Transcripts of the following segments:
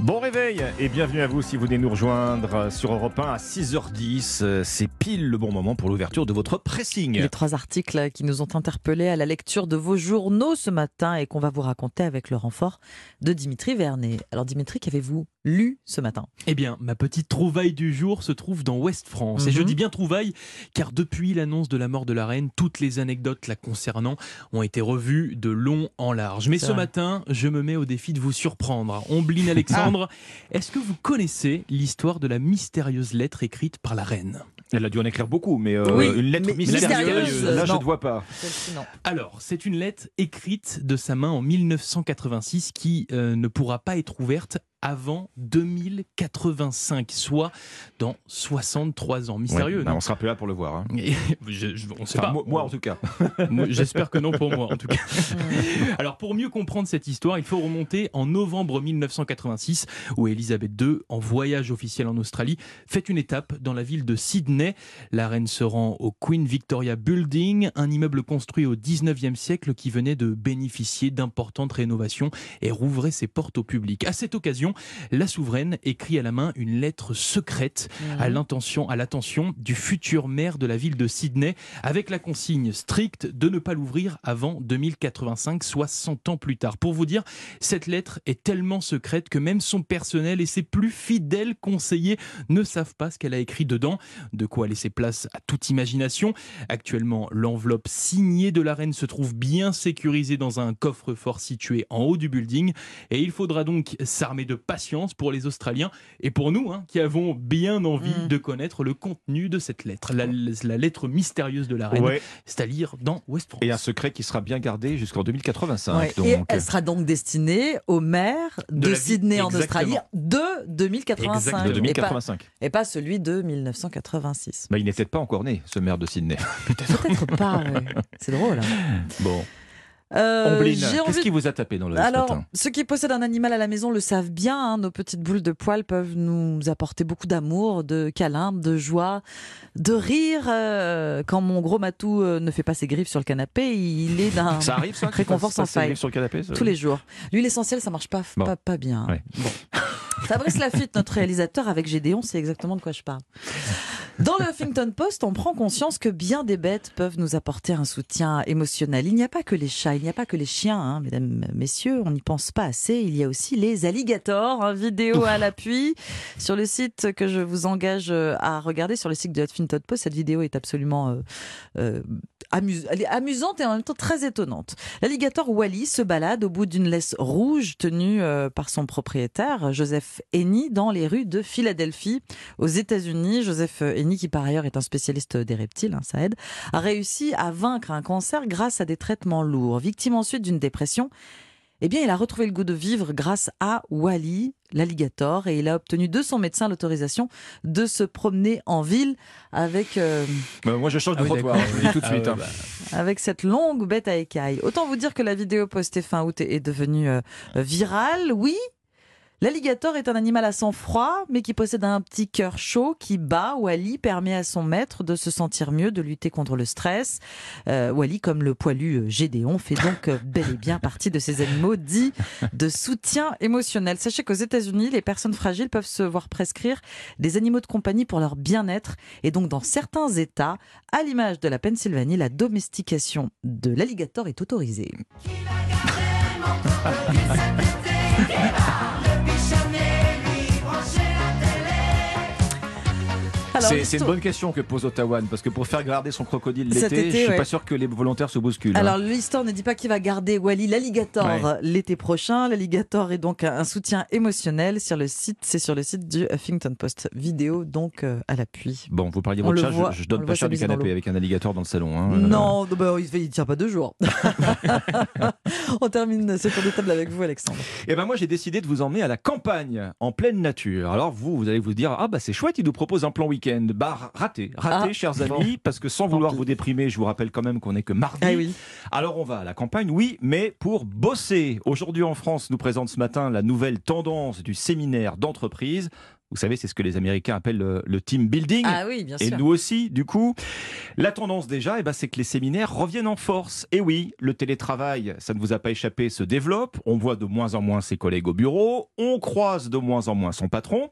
Bon réveil et bienvenue à vous si vous venez nous rejoindre sur Europe 1 à 6h10. C'est pile le bon moment pour l'ouverture de votre pressing. Les trois articles qui nous ont interpellés à la lecture de vos journaux ce matin et qu'on va vous raconter avec le renfort de Dimitri Vernet. Alors Dimitri, qu'avez-vous lu ce matin Eh bien, ma petite trouvaille du jour se trouve dans Ouest France. Et je Mhm. dis bien trouvaille, car depuis l'annonce de la mort de la reine, toutes les anecdotes la concernant ont été revues de long en large. Mais ce vrai. matin, je me mets au défi de vous surprendre. Ombline Alexandre, est-ce que vous connaissez l'histoire de la mystérieuse lettre écrite par la reine? Elle a dû en écrire beaucoup, mais euh, Oui, une lettre mais mystérieuse, mystérieuse, là je ne vois pas. Non. Alors, c'est une lettre écrite de sa main en 1986 qui euh, ne pourra pas être ouverte avant 2085, soit dans 63 ans. Mystérieux, Ouais, bah, non on sera plus là pour le voir. hein. Je- je- on sait Enfin, pas. moi, moi, en tout cas. J'espère que non pour moi, en tout cas. Alors, pour mieux comprendre cette histoire, il faut remonter en novembre 1986, où Elisabeth II, en voyage officiel en Australie, fait une étape dans la ville de Sydney. La reine se rend au Queen Victoria Building, un immeuble construit au 19e siècle qui venait de bénéficier d'importantes rénovations et rouvrait ses portes au public. À cette occasion, la souveraine écrit à la main une lettre secrète à l'intention, à l'attention du futur maire de la ville de Sydney, avec la consigne stricte de ne pas l'ouvrir avant 2085, soit 100 ans plus tard. Pour vous dire, cette lettre est tellement secrète que même son personnel et ses plus fidèles conseillers ne savent pas ce qu'elle a écrit dedans, de quoi laisser place à toute imagination. Actuellement, l'enveloppe signée de la reine se trouve bien sécurisée dans un coffre-fort situé en haut du building, et il faudra donc s'armer de patience pour les Australiens et pour nous, hein, qui avons bien envie Mm. de connaître le contenu de cette lettre, la, la lettre mystérieuse de la reine, Ouais. c'est à lire dans West France. Et un secret qui sera bien gardé jusqu'en 2085. Ouais, donc, Et elle sera donc destinée au maire de, Sydney en exactement. Australie de 2085. Exactement. de Et, pas, 2085. et pas celui de 1986. Bah, il peut-être pas encore né, ce maire de Sydney. Peut-être pas, ouais. c'est drôle. hein. Bon. Euh, qu'est-ce qui vous a tapé dans le ce Alors, matin ceux qui possèdent un animal à la maison le savent bien. hein, nos petites boules de poils peuvent nous apporter beaucoup d'amour, de câlins, de joie, de rire. euh, quand mon gros matou euh, ne fait pas ses griffes sur le canapé, il est d'un Ça arrive ça réconfort sans faille. sur le canapé ça tous les jours. L'huile essentielle, ça marche pas, Bon. pas, pas bien. Ouais. Bon. Fabrice Lafitte, notre réalisateur avec Gédéon, c'est exactement de quoi je parle. Dans le Huffington Post, on prend conscience que bien des bêtes peuvent nous apporter un soutien émotionnel. Il n'y a pas que les chats, il n'y a pas que les chiens, hein, mesdames, messieurs, on n'y pense pas assez. Il y a aussi les alligators, hein, vidéo à l'appui. Sur le site que je vous engage euh, à regarder, sur le site de Huffington Post, cette vidéo est absolument euh, euh, amuse- elle est amusante et en même temps très étonnante. L'alligator Wally se balade au bout d'une laisse rouge tenue euh, par son propriétaire, Joseph Eni, dans les rues de Philadelphie, aux États-Unis. Joseph Eni, qui par ailleurs est un spécialiste des reptiles, hein, ça aide, a réussi à vaincre un cancer grâce à des traitements lourds. Victime ensuite d'une dépression, eh bien, il a retrouvé le goût de vivre grâce à Wally, l'alligator, et il a obtenu de son médecin l'autorisation de se promener en ville avec euh, Bah, Moi je change de Ah oui, trottoir, je vous le dis tout de Ah suite. hein. bah, avec cette longue bête à écailles. Autant vous dire que la vidéo postée fin août est est devenue euh, virale. Oui, l'alligator est un animal à sang froid, mais qui possède un petit cœur chaud qui bat. Wally permet à son maître de se sentir mieux, de lutter contre le stress. Euh, Wally, comme le poilu euh, Gédéon, fait donc euh, bel et bien partie de ces animaux dits de soutien émotionnel. Sachez qu'aux États-Unis, les personnes fragiles peuvent se voir prescrire des animaux de compagnie pour leur bien-être. Et donc, dans certains États, à l'image de la Pennsylvanie, la domestication de l'alligator est autorisée. C'est une bonne question que pose Ottawa, parce que pour faire garder son crocodile l'été, été, je suis ouais. pas sûr que les volontaires se bousculent. hein. Alors l'histoire ne dit pas qui va garder Wally l'alligator Ouais. l'été prochain. L'alligator est donc un soutien émotionnel sur le site, c'est sur le site du Huffington Post. Vidéo donc euh, à l'appui. Bon, vous parliez de votre chat, voit- je, je on donne pas cher du canapé avec un alligator dans le salon. hein. Non, non, bah, il, il tient pas deux jours. On termine ce tour de table avec vous, Alexandre. Et ben moi j'ai décidé de vous emmener à la campagne, en pleine nature. Alors vous, vous allez vous dire ah bah c'est chouette, il nous propose un plan week-end. Bah raté, raté, Ah, chers bon. amis, parce que sans vouloir vous déprimer, je vous rappelle quand même qu'on est que mardi. Ah oui. Alors on va à la campagne, oui, mais pour bosser. Aujourd'hui en France, nous présente ce matin la nouvelle tendance du séminaire d'entreprise. Vous savez, c'est ce que les Américains appellent le, le team building. Ah oui, bien Et nous aussi, du coup, la tendance déjà, eh ben, c'est que les séminaires reviennent en force. Et oui, le télétravail, ça ne vous a pas échappé, se développe. On voit de moins en moins ses collègues au bureau. On croise de moins en moins son patron.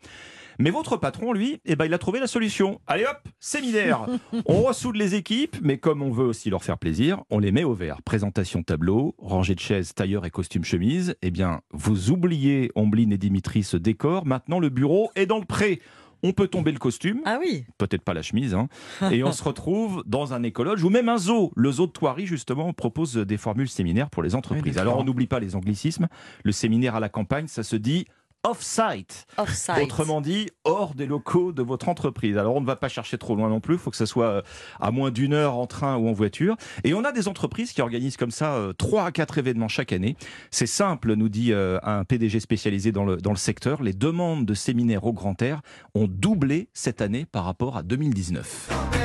Mais votre patron, lui, eh ben, il a trouvé la solution. Allez hop, séminaire. on ressoude les équipes, mais comme on veut aussi leur faire plaisir, on les met au vert. Présentation tableau, rangée de chaises, tailleur et costume chemise. Eh bien, vous oubliez Ombline et Dimitri ce décor. Maintenant, le bureau est dans le pré. On peut tomber le costume, Ah oui. peut-être pas la chemise, hein, et on se retrouve dans un écologe ou même un zoo. Le zoo de Thoiry, justement, propose des formules séminaires pour les entreprises. Alors, on n'oublie pas les anglicismes. Le séminaire à la campagne, ça se dit off-site. Offside. Autrement dit, hors des locaux de votre entreprise. Alors on ne va pas chercher trop loin non plus, il faut que ça soit euh, à moins d'une heure en train ou en voiture. Et on a des entreprises qui organisent comme ça euh, trois à quatre événements chaque année. C'est simple, nous dit euh, un PDG spécialisé dans le, dans le secteur. Les demandes de séminaires au grand air ont doublé cette année par rapport à 2019.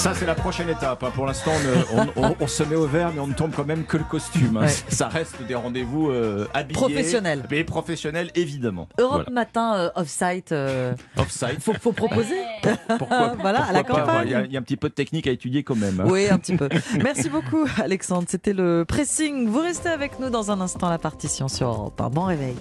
Ça, c'est la prochaine étape. hein. Pour l'instant, on, on- on- on se met au vert, mais on ne tombe quand même que le costume. hein. Ouais. Ça reste des rendez-vous euh, habillés. Professionnels. Mais professionnels, évidemment. Europe Voilà. Matin euh, Offsite. euh, Offside. faut, faut proposer. Pourquoi, Voilà, à la campagne. Il y, a- il y a un petit peu de technique à étudier quand même. hein. Oui, un petit peu. Merci beaucoup, Alexandre. C'était le pressing. Vous restez avec nous dans un instant, la partition sur Europe un Bon réveil.